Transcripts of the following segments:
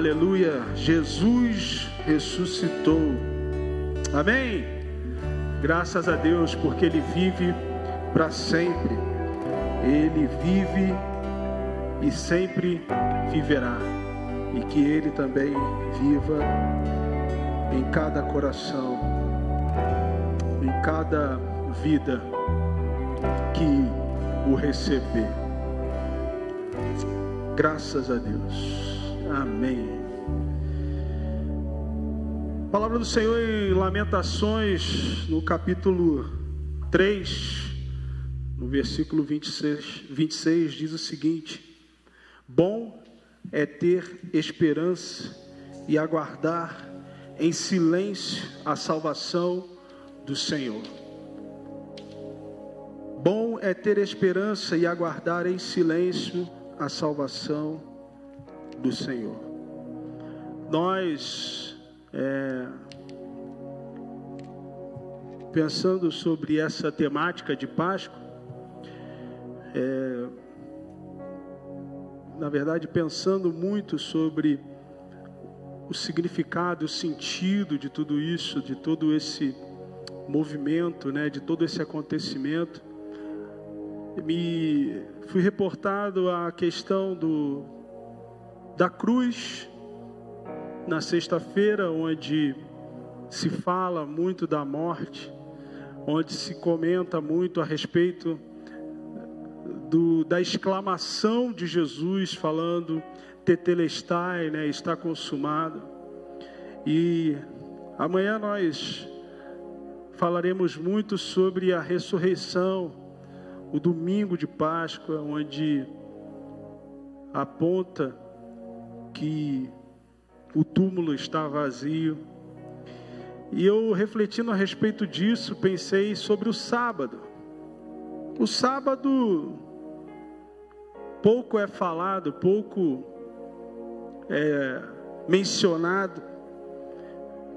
Aleluia. Jesus ressuscitou. Amém. Graças a Deus, porque Ele vive para sempre. Ele vive e sempre viverá. E que Ele também viva em cada coração, em cada vida que o receber. Graças a Deus. Amém. palavra do Senhor em Lamentações, no capítulo 3, no versículo 26, 26 diz o seguinte: Bom é ter esperança e aguardar em silêncio a salvação do Senhor. Bom é ter esperança e aguardar em silêncio a salvação do Senhor. Nós, é, pensando sobre essa temática de Páscoa, é, na verdade, pensando muito sobre o significado, o sentido de tudo isso, de todo esse movimento, né, de todo esse acontecimento, me fui reportado a questão do da cruz na sexta-feira, onde se fala muito da morte, onde se comenta muito a respeito do, da exclamação de Jesus falando tetelestai, né, está consumado. E amanhã nós falaremos muito sobre a ressurreição, o domingo de Páscoa, onde aponta que o túmulo está vazio. E eu refletindo a respeito disso, pensei sobre o sábado. O sábado pouco é falado, pouco é mencionado.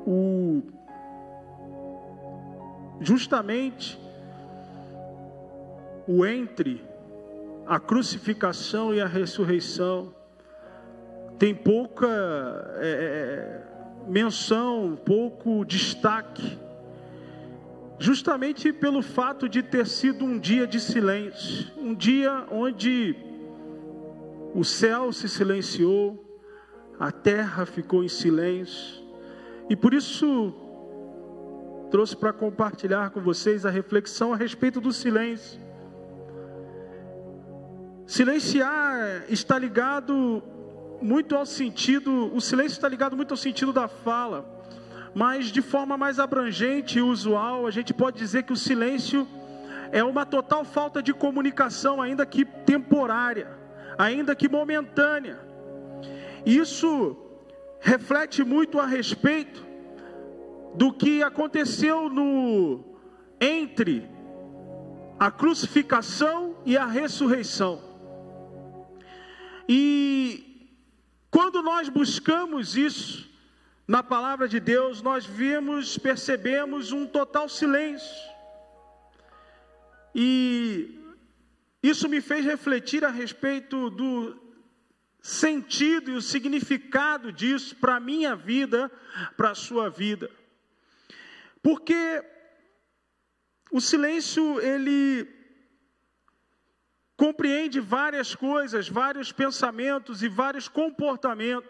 O justamente o entre a crucificação e a ressurreição tem pouca é, é, menção, pouco destaque, justamente pelo fato de ter sido um dia de silêncio, um dia onde o céu se silenciou, a terra ficou em silêncio, e por isso trouxe para compartilhar com vocês a reflexão a respeito do silêncio. Silenciar está ligado muito ao sentido, o silêncio está ligado muito ao sentido da fala, mas de forma mais abrangente e usual, a gente pode dizer que o silêncio é uma total falta de comunicação, ainda que temporária, ainda que momentânea. Isso reflete muito a respeito do que aconteceu no entre a crucificação e a ressurreição. E quando nós buscamos isso na palavra de Deus, nós vemos, percebemos um total silêncio. E isso me fez refletir a respeito do sentido e o significado disso para a minha vida, para a sua vida. Porque o silêncio, ele compreende várias coisas, vários pensamentos e vários comportamentos.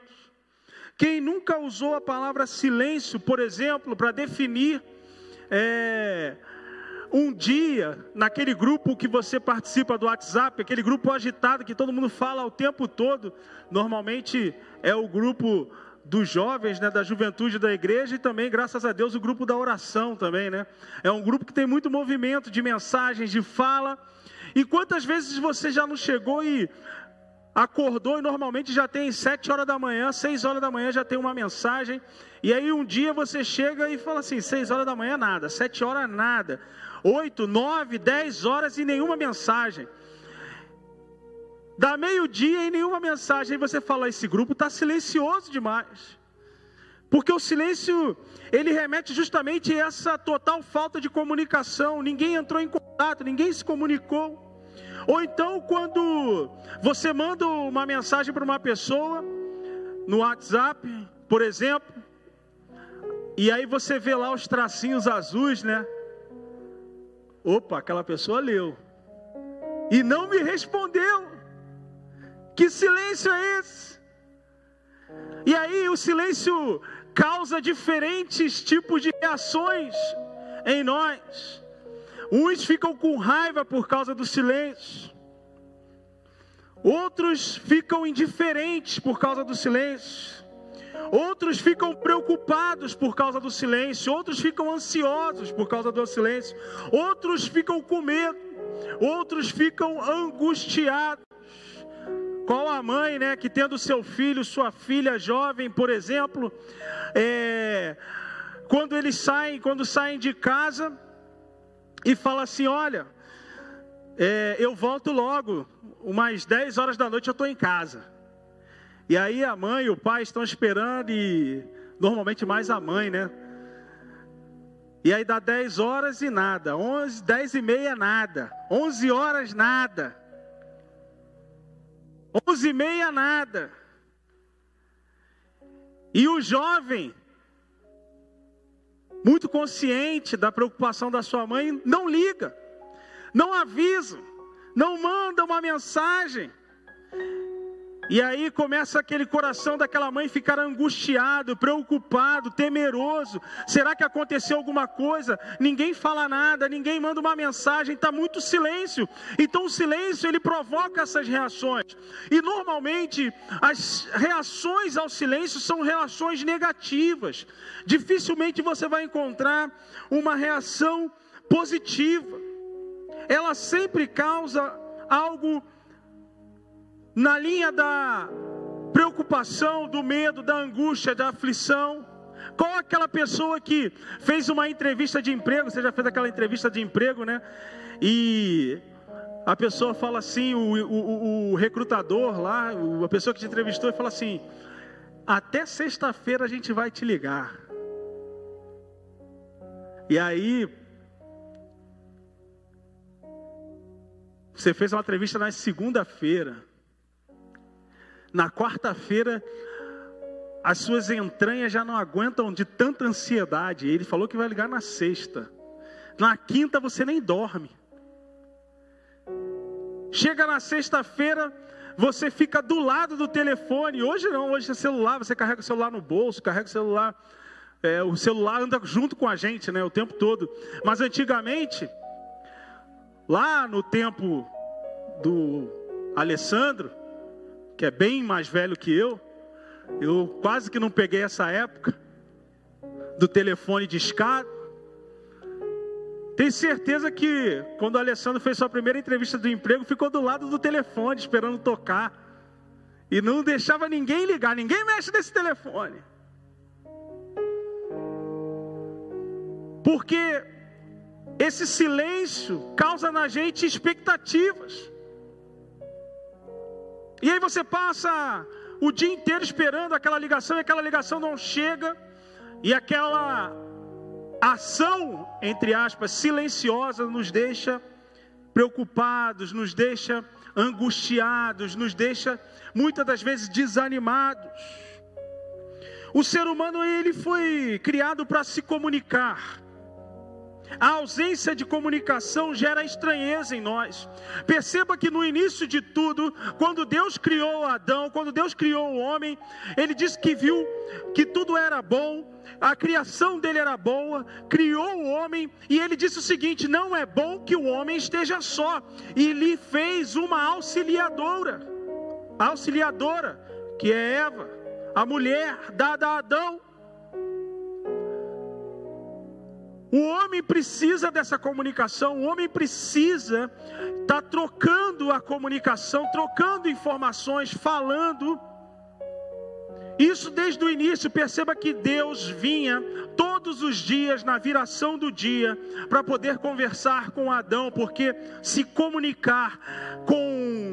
Quem nunca usou a palavra silêncio, por exemplo, para definir é, um dia naquele grupo que você participa do WhatsApp, aquele grupo agitado que todo mundo fala o tempo todo, normalmente é o grupo dos jovens, né, da juventude da igreja e também, graças a Deus, o grupo da oração também, né? É um grupo que tem muito movimento de mensagens, de fala. E quantas vezes você já não chegou e acordou e normalmente já tem sete horas da manhã, seis horas da manhã já tem uma mensagem. E aí um dia você chega e fala assim, seis horas da manhã nada, sete horas nada, oito, nove, dez horas e nenhuma mensagem. Dá meio-dia e nenhuma mensagem, e você fala, esse grupo está silencioso demais. Porque o silêncio, ele remete justamente a essa total falta de comunicação. Ninguém entrou em contato, ninguém se comunicou. Ou então, quando você manda uma mensagem para uma pessoa, no WhatsApp, por exemplo, e aí você vê lá os tracinhos azuis, né? Opa, aquela pessoa leu. E não me respondeu. Que silêncio é esse? E aí o silêncio causa diferentes tipos de reações em nós. Uns ficam com raiva por causa do silêncio. Outros ficam indiferentes por causa do silêncio. Outros ficam preocupados por causa do silêncio. Outros ficam ansiosos por causa do silêncio. Outros ficam com medo. Outros ficam angustiados. Qual a mãe, né, que tendo seu filho, sua filha jovem, por exemplo, é, quando eles saem, quando saem de casa e fala assim, olha, é, eu volto logo, umas 10 horas da noite eu estou em casa. E aí a mãe e o pai estão esperando e normalmente mais a mãe, né? E aí dá 10 horas e nada, 11, 10 e meia nada, 11 horas nada, 11 e meia nada. E o jovem, muito consciente da preocupação da sua mãe, não liga não avisa, não manda uma mensagem. E aí começa aquele coração daquela mãe ficar angustiado, preocupado, temeroso. Será que aconteceu alguma coisa? Ninguém fala nada, ninguém manda uma mensagem, está muito silêncio. Então o silêncio ele provoca essas reações. E normalmente as reações ao silêncio são reações negativas. Dificilmente você vai encontrar uma reação positiva ela sempre causa algo na linha da preocupação, do medo, da angústia, da aflição. Qual aquela pessoa que fez uma entrevista de emprego? Você já fez aquela entrevista de emprego, né? E a pessoa fala assim, o, o, o recrutador lá, a pessoa que te entrevistou, fala assim: até sexta-feira a gente vai te ligar. E aí Você fez uma entrevista na segunda-feira. Na quarta-feira, as suas entranhas já não aguentam de tanta ansiedade. Ele falou que vai ligar na sexta. Na quinta você nem dorme. Chega na sexta-feira, você fica do lado do telefone. Hoje não, hoje é celular, você carrega o celular no bolso, carrega o celular. É, o celular anda junto com a gente, né, o tempo todo. Mas antigamente, Lá no tempo do Alessandro, que é bem mais velho que eu, eu quase que não peguei essa época do telefone de escada. Tenho certeza que quando o Alessandro fez sua primeira entrevista do emprego, ficou do lado do telefone, esperando tocar. E não deixava ninguém ligar, ninguém mexe nesse telefone. Porque esse silêncio causa na gente expectativas. E aí você passa o dia inteiro esperando aquela ligação e aquela ligação não chega, e aquela ação, entre aspas, silenciosa nos deixa preocupados, nos deixa angustiados, nos deixa muitas das vezes desanimados. O ser humano ele foi criado para se comunicar. A ausência de comunicação gera estranheza em nós. Perceba que no início de tudo, quando Deus criou Adão, quando Deus criou o homem, ele disse que viu que tudo era bom, a criação dele era boa, criou o homem e ele disse o seguinte: não é bom que o homem esteja só, e lhe fez uma auxiliadora, auxiliadora, que é Eva, a mulher dada a Adão. Homem precisa dessa comunicação, o homem precisa estar tá trocando a comunicação, trocando informações, falando. Isso desde o início, perceba que Deus vinha todos os dias na viração do dia para poder conversar com Adão, porque se comunicar com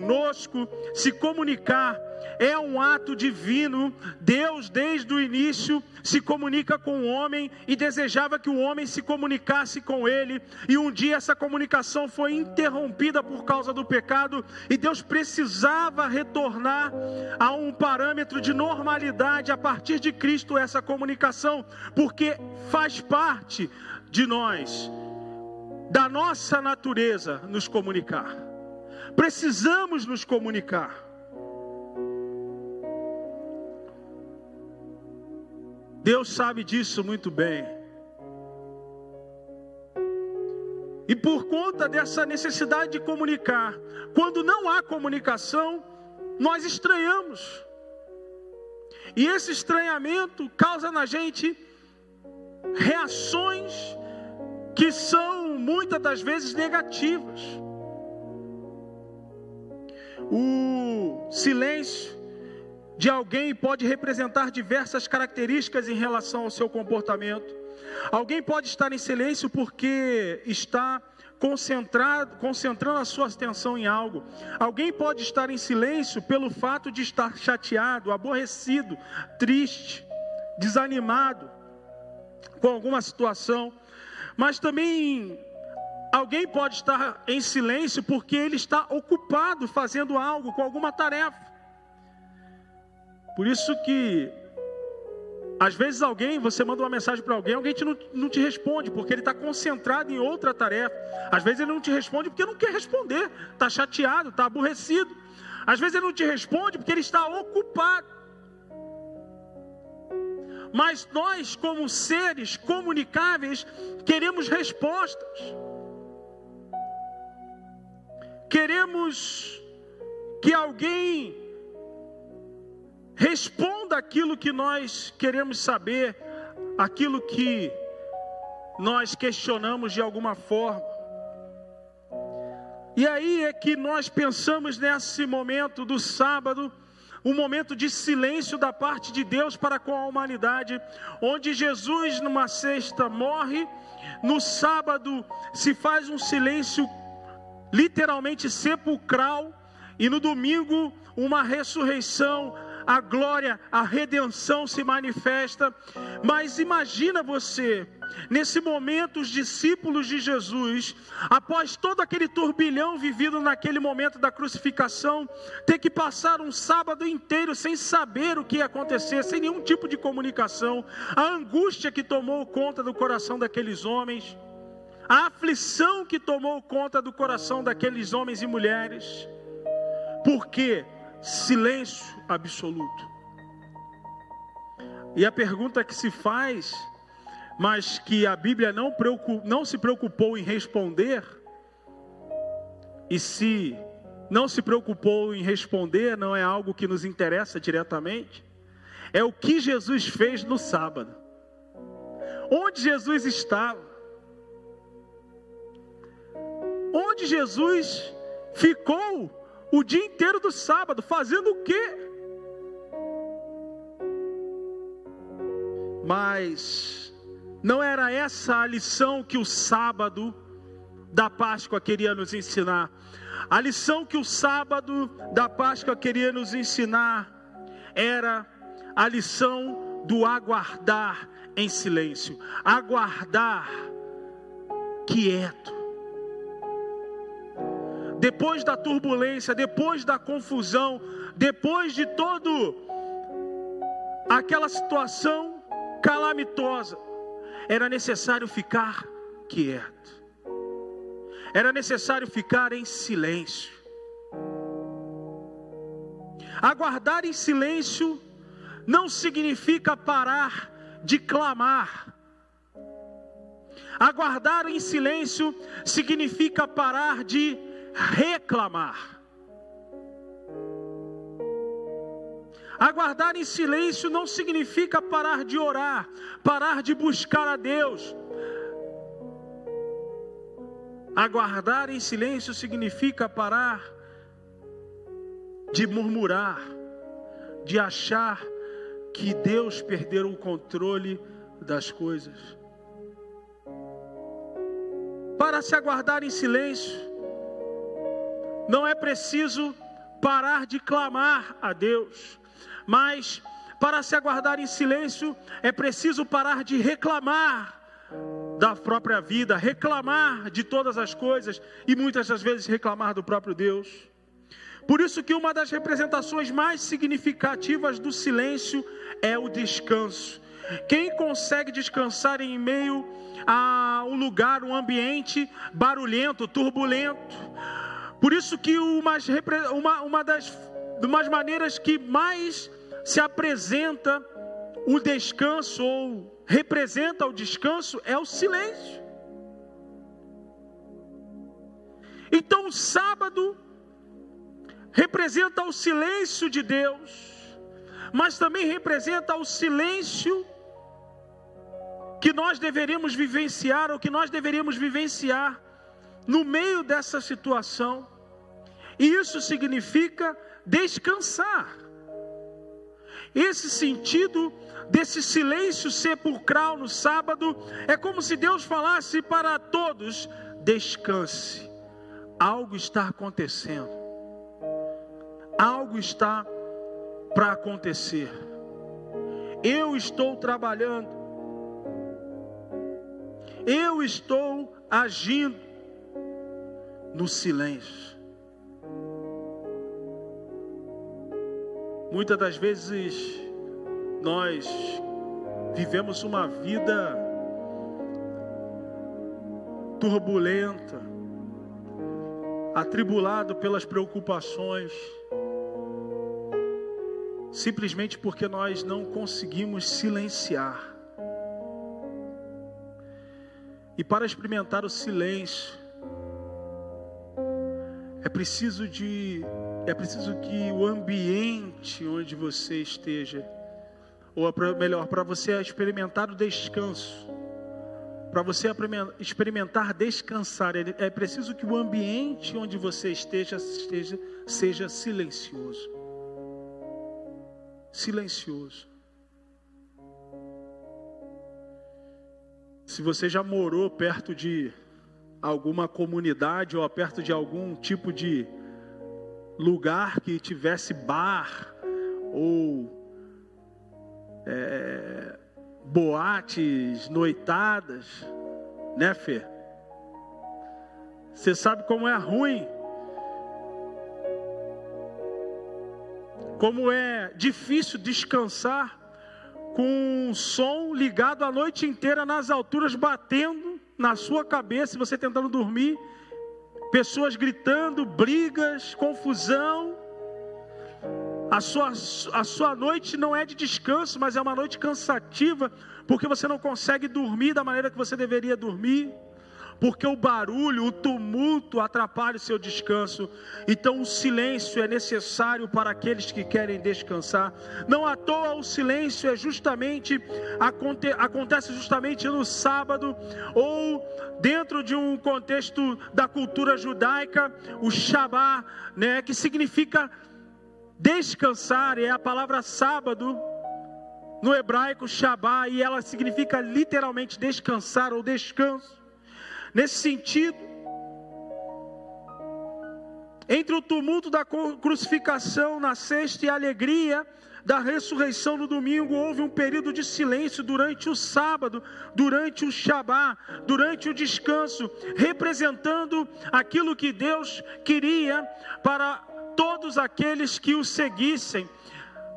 conosco, se comunicar, é um ato divino. Deus, desde o início, se comunica com o homem e desejava que o homem se comunicasse com ele. E um dia essa comunicação foi interrompida por causa do pecado, e Deus precisava retornar a um parâmetro de normalidade a partir de Cristo essa comunicação, porque faz parte de nós, da nossa natureza, nos comunicar. Precisamos nos comunicar. Deus sabe disso muito bem. E por conta dessa necessidade de comunicar, quando não há comunicação, nós estranhamos. E esse estranhamento causa na gente reações que são muitas das vezes negativas. O silêncio de alguém pode representar diversas características em relação ao seu comportamento. Alguém pode estar em silêncio porque está concentrado, concentrando a sua atenção em algo. Alguém pode estar em silêncio pelo fato de estar chateado, aborrecido, triste, desanimado com alguma situação. Mas também alguém pode estar em silêncio porque ele está ocupado fazendo algo, com alguma tarefa. Por isso que às vezes alguém, você manda uma mensagem para alguém, alguém te não, não te responde, porque ele está concentrado em outra tarefa. Às vezes ele não te responde porque não quer responder, está chateado, está aborrecido. Às vezes ele não te responde porque ele está ocupado. Mas nós, como seres comunicáveis, queremos respostas. Queremos que alguém responda aquilo que nós queremos saber, aquilo que nós questionamos de alguma forma. E aí é que nós pensamos nesse momento do sábado, um momento de silêncio da parte de Deus para com a humanidade, onde Jesus numa sexta morre, no sábado se faz um silêncio literalmente sepulcral, e no domingo uma ressurreição a glória, a redenção se manifesta. Mas imagina você, nesse momento, os discípulos de Jesus, após todo aquele turbilhão vivido naquele momento da crucificação, ter que passar um sábado inteiro sem saber o que ia acontecer, sem nenhum tipo de comunicação, a angústia que tomou conta do coração daqueles homens, a aflição que tomou conta do coração daqueles homens e mulheres. Por quê? silêncio absoluto. E a pergunta que se faz, mas que a Bíblia não, não se preocupou em responder, e se não se preocupou em responder, não é algo que nos interessa diretamente, é o que Jesus fez no sábado. Onde Jesus estava? Jesus ficou o dia inteiro do sábado, fazendo o quê? Mas não era essa a lição que o sábado da Páscoa queria nos ensinar. A lição que o sábado da Páscoa queria nos ensinar era a lição do aguardar em silêncio, aguardar quieto depois da turbulência, depois da confusão, depois de todo aquela situação calamitosa, era necessário ficar quieto. Era necessário ficar em silêncio. Aguardar em silêncio não significa parar de clamar. Aguardar em silêncio significa parar de reclamar. Aguardar em silêncio não significa parar de orar, parar de buscar a Deus. Aguardar em silêncio significa parar de murmurar, de achar que Deus perdeu o controle das coisas. Para se aguardar em silêncio, não é preciso parar de clamar a Deus, mas para se aguardar em silêncio é preciso parar de reclamar da própria vida, reclamar de todas as coisas e muitas das vezes reclamar do próprio Deus. Por isso que uma das representações mais significativas do silêncio é o descanso. Quem consegue descansar em meio a um lugar, um ambiente barulhento, turbulento? Por isso que uma, uma, das umas maneiras que mais se apresenta o descanso ou representa o descanso é o silêncio. Então, o sábado representa o silêncio de Deus, mas também representa o silêncio que nós deveríamos vivenciar, ou que nós deveríamos vivenciar no meio dessa situação. E isso significa descansar. Esse sentido desse silêncio sepulcral no sábado é como se Deus falasse para todos: descanse, algo está acontecendo, algo está para acontecer. Eu estou trabalhando, eu estou agindo no silêncio. Muitas das vezes nós vivemos uma vida turbulenta, atribulado pelas preocupações, simplesmente porque nós não conseguimos silenciar. E para experimentar o silêncio, é preciso de é preciso que o ambiente onde você esteja, ou melhor, para você experimentar o descanso, para você experimentar descansar, é preciso que o ambiente onde você esteja, esteja seja silencioso. Silencioso. Se você já morou perto de alguma comunidade ou perto de algum tipo de lugar que tivesse bar ou é, boates, noitadas, né, Fê? Você sabe como é ruim, como é difícil descansar com um som ligado a noite inteira nas alturas, batendo na sua cabeça, você tentando dormir pessoas gritando, brigas, confusão. A sua, a sua noite não é de descanso, mas é uma noite cansativa, porque você não consegue dormir da maneira que você deveria dormir porque o barulho, o tumulto atrapalha o seu descanso. Então o silêncio é necessário para aqueles que querem descansar. Não à toa o silêncio é justamente acontece justamente no sábado ou dentro de um contexto da cultura judaica, o Shabá, né, que significa descansar, é a palavra sábado no hebraico Shabá e ela significa literalmente descansar ou descanso. Nesse sentido, entre o tumulto da crucificação na sexta e a alegria da ressurreição no domingo, houve um período de silêncio durante o sábado, durante o Shabá, durante o descanso, representando aquilo que Deus queria para todos aqueles que o seguissem.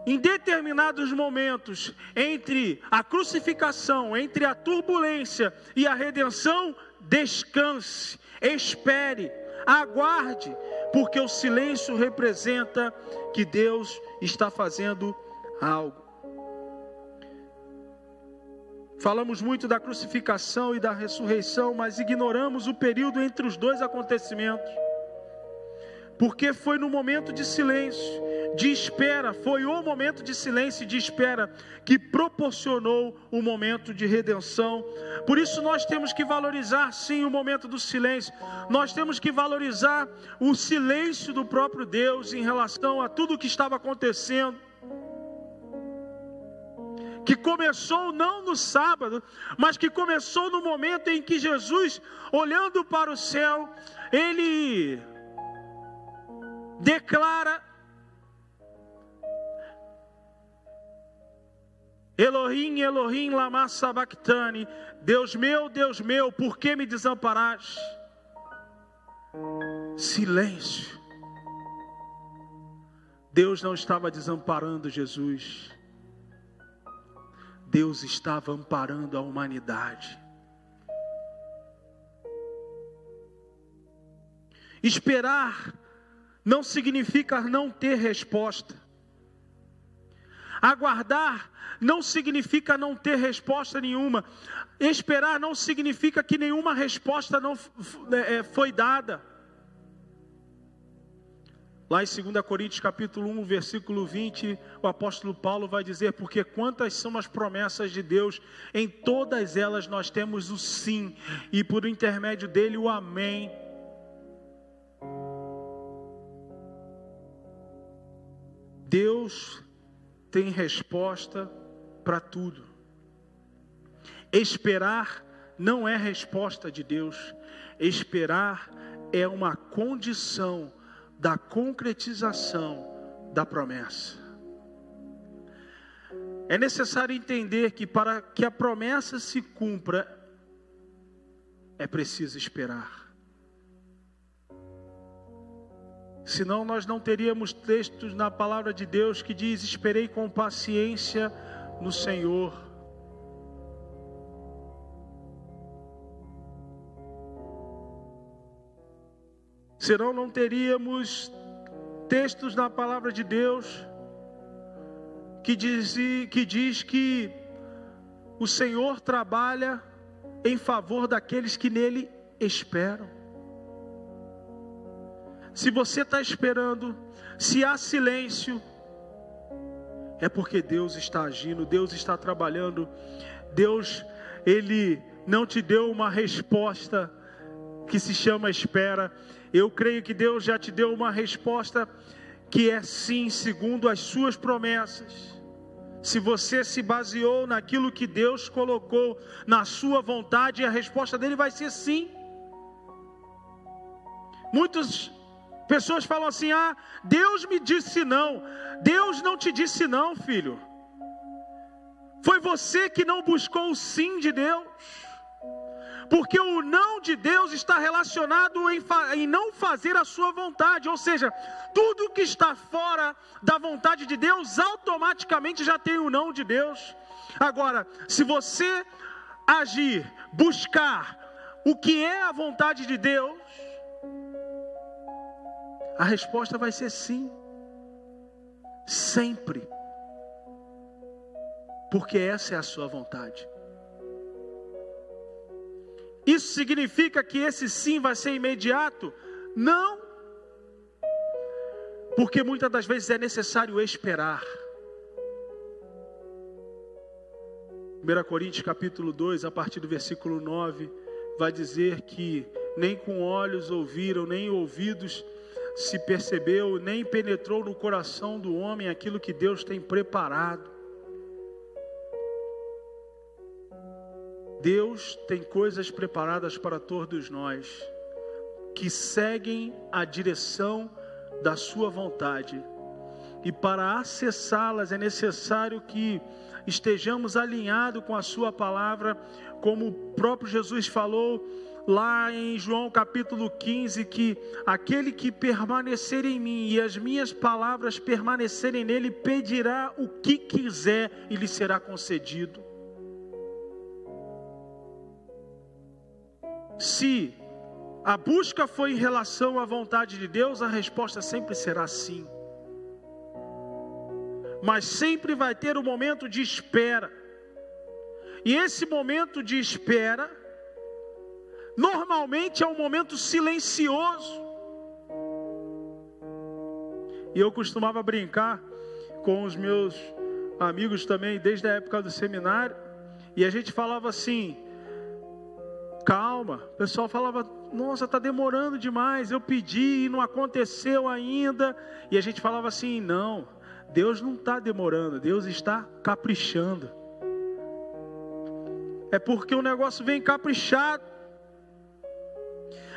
Em determinados momentos, entre a crucificação, entre a turbulência e a redenção, descanse, espere, aguarde, porque o silêncio representa que Deus está fazendo algo. Falamos muito da crucificação e da ressurreição, mas ignoramos o período entre os dois acontecimentos porque foi no momento de silêncio, de espera, foi o momento de silêncio e de espera que proporcionou o momento de redenção. Por isso nós temos que valorizar sim o momento do silêncio. Nós temos que valorizar o silêncio do próprio Deus em relação a tudo o que estava acontecendo que começou não no sábado, mas que começou no momento em que Jesus, olhando para o céu, ele declara Elohim, Elohim, lama sabachthani. Deus meu, Deus meu, por que me desamparaste? Silêncio. Deus não estava desamparando Jesus. Deus estava amparando a humanidade. Esperar não significa não ter resposta. Aguardar não significa não ter resposta nenhuma. Esperar não significa que nenhuma resposta não é, é, foi dada. Lá em 2 Coríntios capítulo 1, versículo 20, o apóstolo Paulo vai dizer: Porque quantas são as promessas de Deus, em todas elas nós temos o sim, e por intermédio dele o amém. Deus tem resposta para tudo. Esperar não é resposta de Deus, esperar é uma condição da concretização da promessa. É necessário entender que para que a promessa se cumpra, é preciso esperar. Senão nós não teríamos textos na palavra de Deus que diz: Esperei com paciência no Senhor. Senão não teríamos textos na palavra de Deus que diz, que diz que o Senhor trabalha em favor daqueles que nele esperam. Se você está esperando, se há silêncio, é porque Deus está agindo, Deus está trabalhando, Deus, Ele não te deu uma resposta que se chama espera. Eu creio que Deus já te deu uma resposta que é sim, segundo as suas promessas. Se você se baseou naquilo que Deus colocou na sua vontade, a resposta dele vai ser sim. Muitos Pessoas falam assim: ah, Deus me disse não. Deus não te disse não, filho. Foi você que não buscou o sim de Deus. Porque o não de Deus está relacionado em, em, não fazer a sua vontade, ou seja, tudo que está fora da vontade de Deus automaticamente já tem o não de Deus. Agora, se você agir, buscar o que é a vontade de Deus, a resposta vai ser sim. Sempre. Porque essa é a sua vontade. Isso significa que esse sim vai ser imediato? Não. Porque muitas das vezes é necessário esperar. 1 Coríntios capítulo 2, a partir do versículo 9, vai dizer que nem com olhos ouviram, nem ouvidos se percebeu, nem penetrou no coração do homem aquilo que Deus tem preparado. Deus tem coisas preparadas para todos nós, que seguem a direção da Sua vontade. E para acessá-las é necessário que estejamos alinhados com a Sua palavra, como o próprio Jesus falou lá em João capítulo 15 que aquele que permanecer em mim e as minhas palavras permanecerem nele pedirá o que quiser e lhe será concedido. Se a busca foi em relação à vontade de Deus, a resposta sempre será sim. Mas sempre vai ter um momento de espera. E esse momento de espera Normalmente é um momento silencioso. E eu costumava brincar com os meus amigos também, desde a época do seminário, e a gente falava assim: calma. O pessoal falava: nossa, está demorando demais. Eu pedi e não aconteceu ainda. E a gente falava assim: não, Deus não está demorando, Deus está caprichando. É porque o negócio vem caprichado.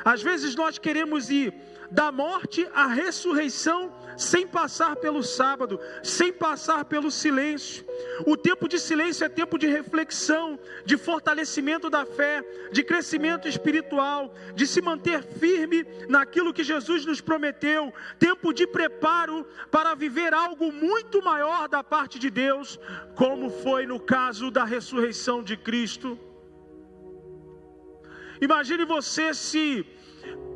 Às vezes nós queremos ir da morte à ressurreição sem passar pelo sábado, sem passar pelo silêncio. O tempo de silêncio é tempo de reflexão, de fortalecimento da fé, de crescimento espiritual, de se manter firme naquilo que Jesus nos prometeu, tempo de preparo para viver algo muito maior da parte de Deus, como foi no caso da ressurreição de Cristo. Imagine você se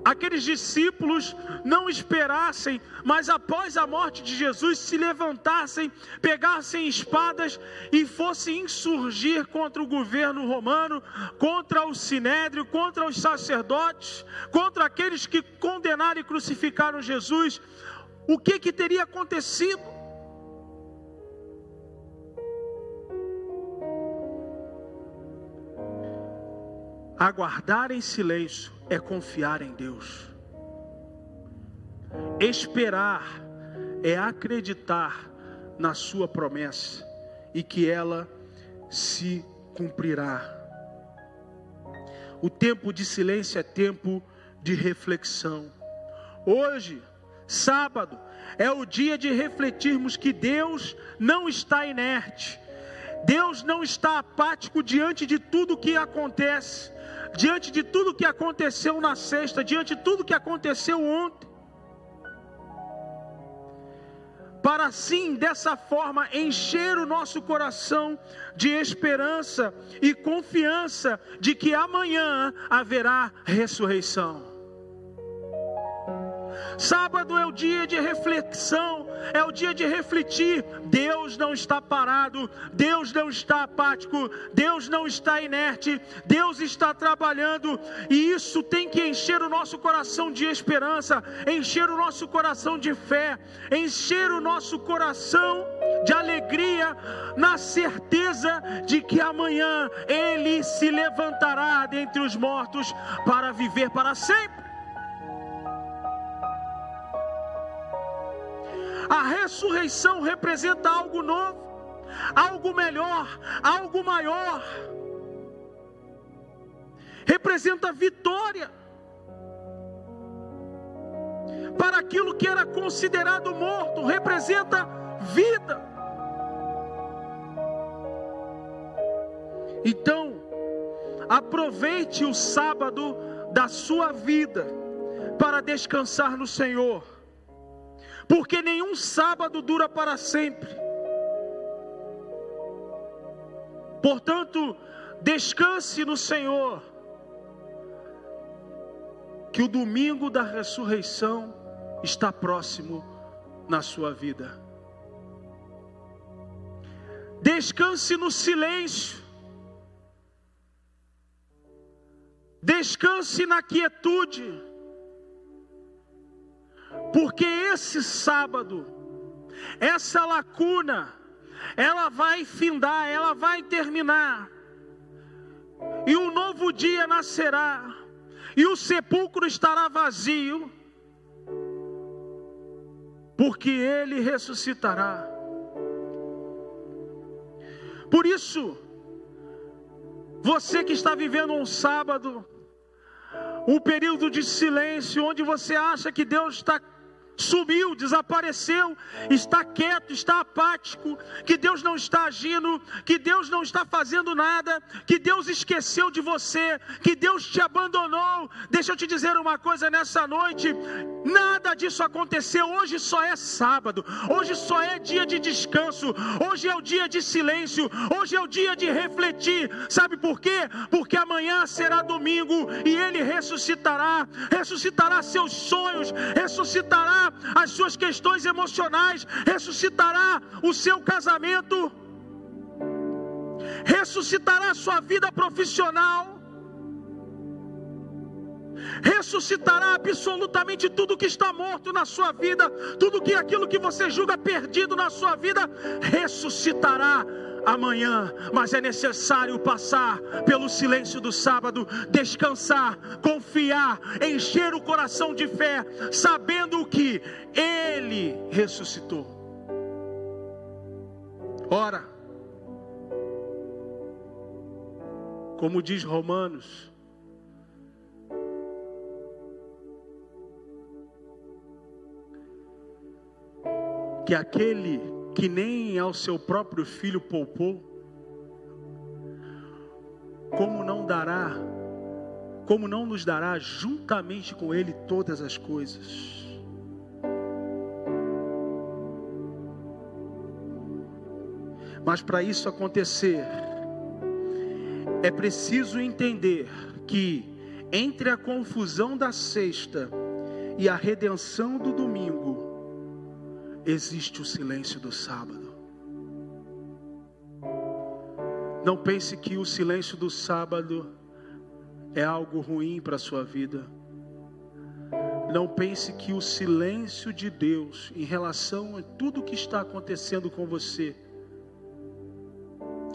aqueles discípulos não esperassem, mas após a morte de Jesus se levantassem, pegassem espadas e fossem insurgir contra o governo romano, contra o sinédrio, contra os sacerdotes, contra aqueles que condenaram e crucificaram Jesus, o que que teria acontecido? Aguardar em silêncio é confiar em Deus. Esperar é acreditar na Sua promessa e que ela se cumprirá. O tempo de silêncio é tempo de reflexão. Hoje, sábado, é o dia de refletirmos que Deus não está inerte, Deus não está apático diante de tudo que acontece diante de tudo que aconteceu na sexta, diante de tudo que aconteceu ontem, para assim, dessa forma, encher o nosso coração de esperança e confiança de que amanhã haverá ressurreição. Sábado é o dia de reflexão, é o dia de refletir. Deus não está parado, Deus não está apático, Deus não está inerte, Deus está trabalhando, e isso tem que encher o nosso coração de esperança, encher o nosso coração de fé, encher o nosso coração de alegria, na certeza de que amanhã Ele se levantará dentre os mortos para viver para sempre. A ressurreição representa algo novo, algo melhor, algo maior. Representa vitória para aquilo que era considerado morto, representa vida. Então, aproveite o sábado da sua vida para descansar no Senhor porque nenhum sábado dura para sempre. Portanto, descanse no Senhor, que o domingo da ressurreição está próximo na sua vida. Descanse no silêncio, descanse na quietude porque esse sábado, essa lacuna, ela vai findar, ela vai terminar, e um novo dia nascerá, e o sepulcro estará vazio, porque ele ressuscitará. Por isso, você que está vivendo um sábado, um período de silêncio, onde você acha que Deus está sumiu, desapareceu, está quieto, está apático, que Deus não está agindo, que Deus não está fazendo nada, que Deus esqueceu de você, que Deus te abandonou. Deixa eu te dizer uma coisa nessa noite: nada disso aconteceu. Hoje só é sábado, hoje só é dia de descanso, hoje é o dia de silêncio, hoje é o dia de refletir. Sabe por quê? Porque amanhã será domingo e Ele ressuscitará, ressuscitará seus sonhos, ressuscitará as suas questões emocionais, ressuscitará o seu casamento, ressuscitará a sua vida profissional, ressuscitará absolutamente tudo que está morto na sua vida, tudo que aquilo que você julga perdido na sua vida, ressuscitará amanhã, mas é necessário passar pelo silêncio do sábado, descansar, confiar, encher o coração de fé, sabendo que Ele ressuscitou. Ora, como diz Romanos, que aquele que nem ao seu próprio filho poupou, como não dará, como não nos dará juntamente com ele todas as coisas? Mas para isso acontecer, é preciso entender que entre a confusão da sexta e a redenção do domingo, existe o silêncio do sábado. Não pense que o silêncio do sábado é algo ruim para a sua vida. Não pense que o silêncio de Deus em relação a tudo que está acontecendo com você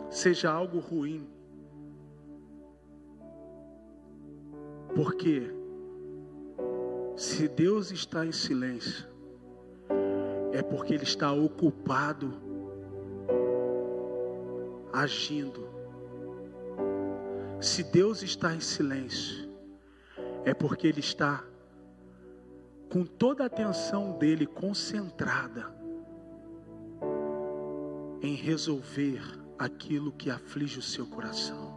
seja algo ruim. Porque se Deus está em silêncio, é porque Ele está ocupado, agindo. Se Deus está em silêncio, é porque Ele está com toda a atenção dele concentrada em resolver aquilo que aflige o seu coração.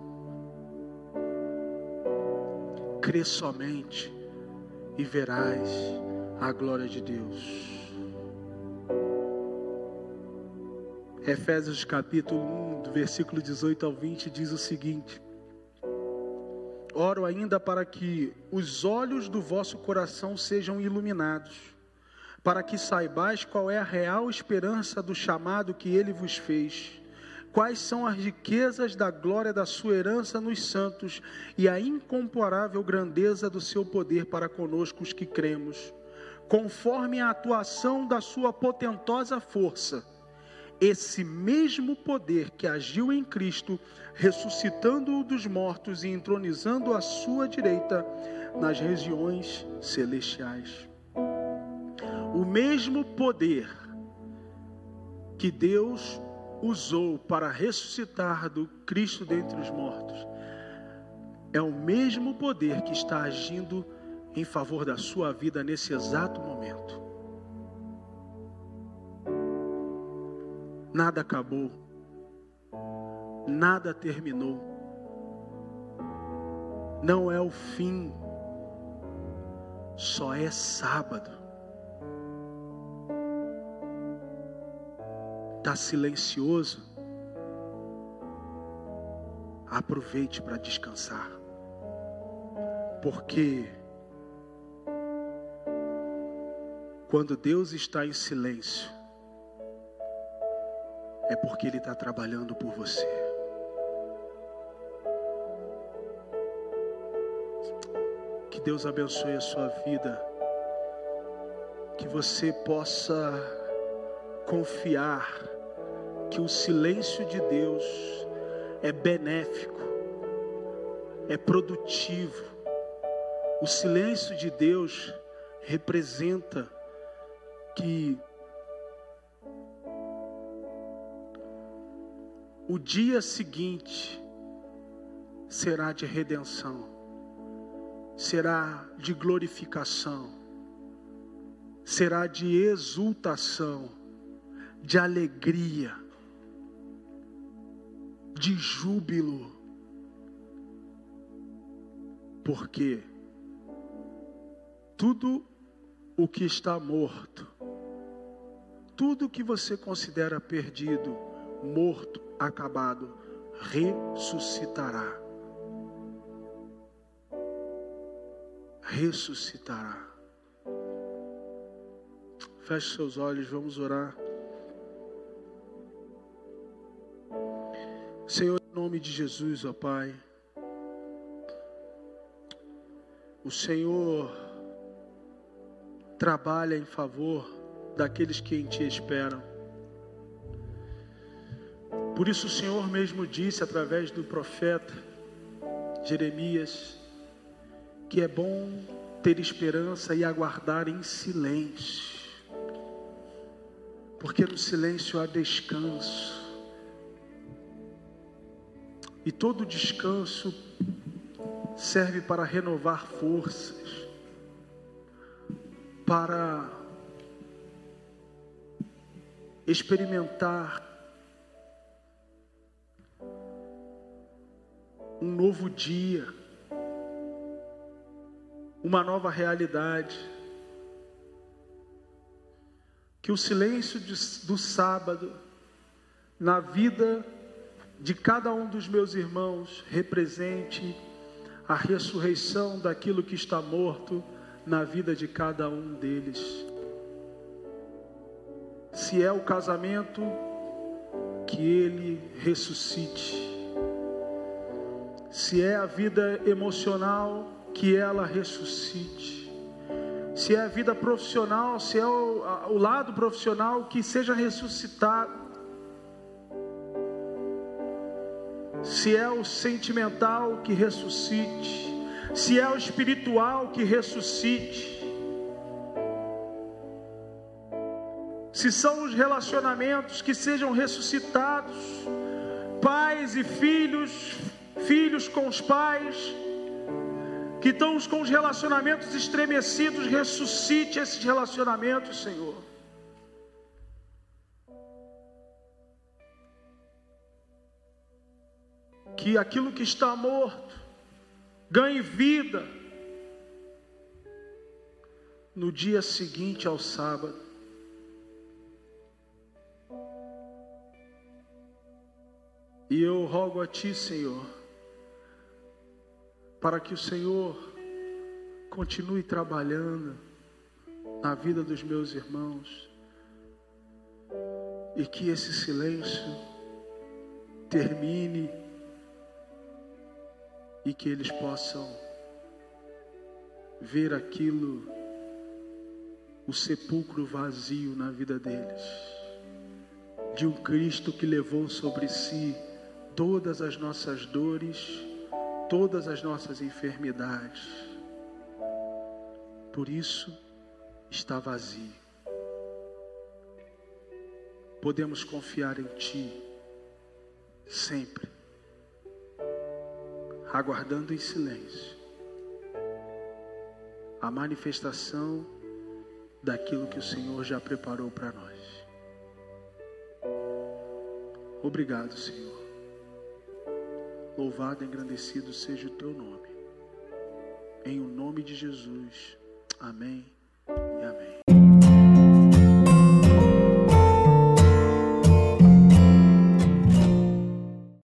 Crê somente e verás a glória de Deus. Efésios capítulo 1, do versículo 18 ao 20 diz o seguinte: Oro ainda para que os olhos do vosso coração sejam iluminados, para que saibais qual é a real esperança do chamado que ele vos fez quais são as riquezas da glória da sua herança nos santos e a incomparável grandeza do seu poder para conosco os que cremos, conforme a atuação da sua potentosa força. Esse mesmo poder que agiu em Cristo, ressuscitando-o dos mortos e entronizando a sua direita nas regiões celestiais. O mesmo poder que Deus usou para ressuscitar do Cristo dentre os mortos, é o mesmo poder que está agindo em favor da sua vida nesse exato momento. Nada acabou, nada terminou, não é o fim, só é sábado. está silencioso, aproveite para descansar, porque quando Deus está em silêncio, é porque Ele está trabalhando por você. Que Deus abençoe a sua vida, que você possa confiar que o silêncio de Deus é benéfico, é produtivo. O silêncio de Deus representa que o dia seguinte será de redenção, será de glorificação, será de exultação, de alegria de júbilo. Porque tudo o que está morto, tudo que você considera perdido, morto, acabado, ressuscitará. Ressuscitará. Feche seus olhos, vamos orar. Senhor, em nome de Jesus, ó Pai, o Senhor trabalha em favor daqueles que em Ti esperam. Por isso o Senhor mesmo disse através do profeta Jeremias que é bom ter esperança e aguardar em silêncio, porque no silêncio há descanso. E todo descanso serve para renovar forças, experimentar um novo dia, uma nova realidade. Que o silêncio do sábado, na vida de cada um dos meus irmãos, represente a ressurreição daquilo que está morto na vida de cada um deles. Se é o casamento, que ele ressuscite. Se é a vida emocional, que ela ressuscite. Se é a vida profissional, se é o, o lado profissional, que seja ressuscitado. Se é o sentimental, que ressuscite. Se é o espiritual, que ressuscite. Se são os relacionamentos que sejam ressuscitados, pais e filhos, filhos com os pais, que estão com os relacionamentos estremecidos, ressuscite esses relacionamentos, Senhor. Que aquilo que está morto ganhe vida no dia seguinte ao sábado. E eu rogo a Ti, Senhor, para que o Senhor continue trabalhando na vida dos meus irmãos e que esse silêncio termine e que eles possam ver aquilo, o sepulcro vazio na vida deles, de um Cristo que levou sobre si todas as nossas dores todas as nossas enfermidades. Por isso está vazio. Podemos confiar em Ti sempre, aguardando em silêncio a manifestação daquilo que o Senhor já preparou para nós. Obrigado, Senhor. Louvado e engrandecido seja o teu nome. Em o nome de Jesus. Amém.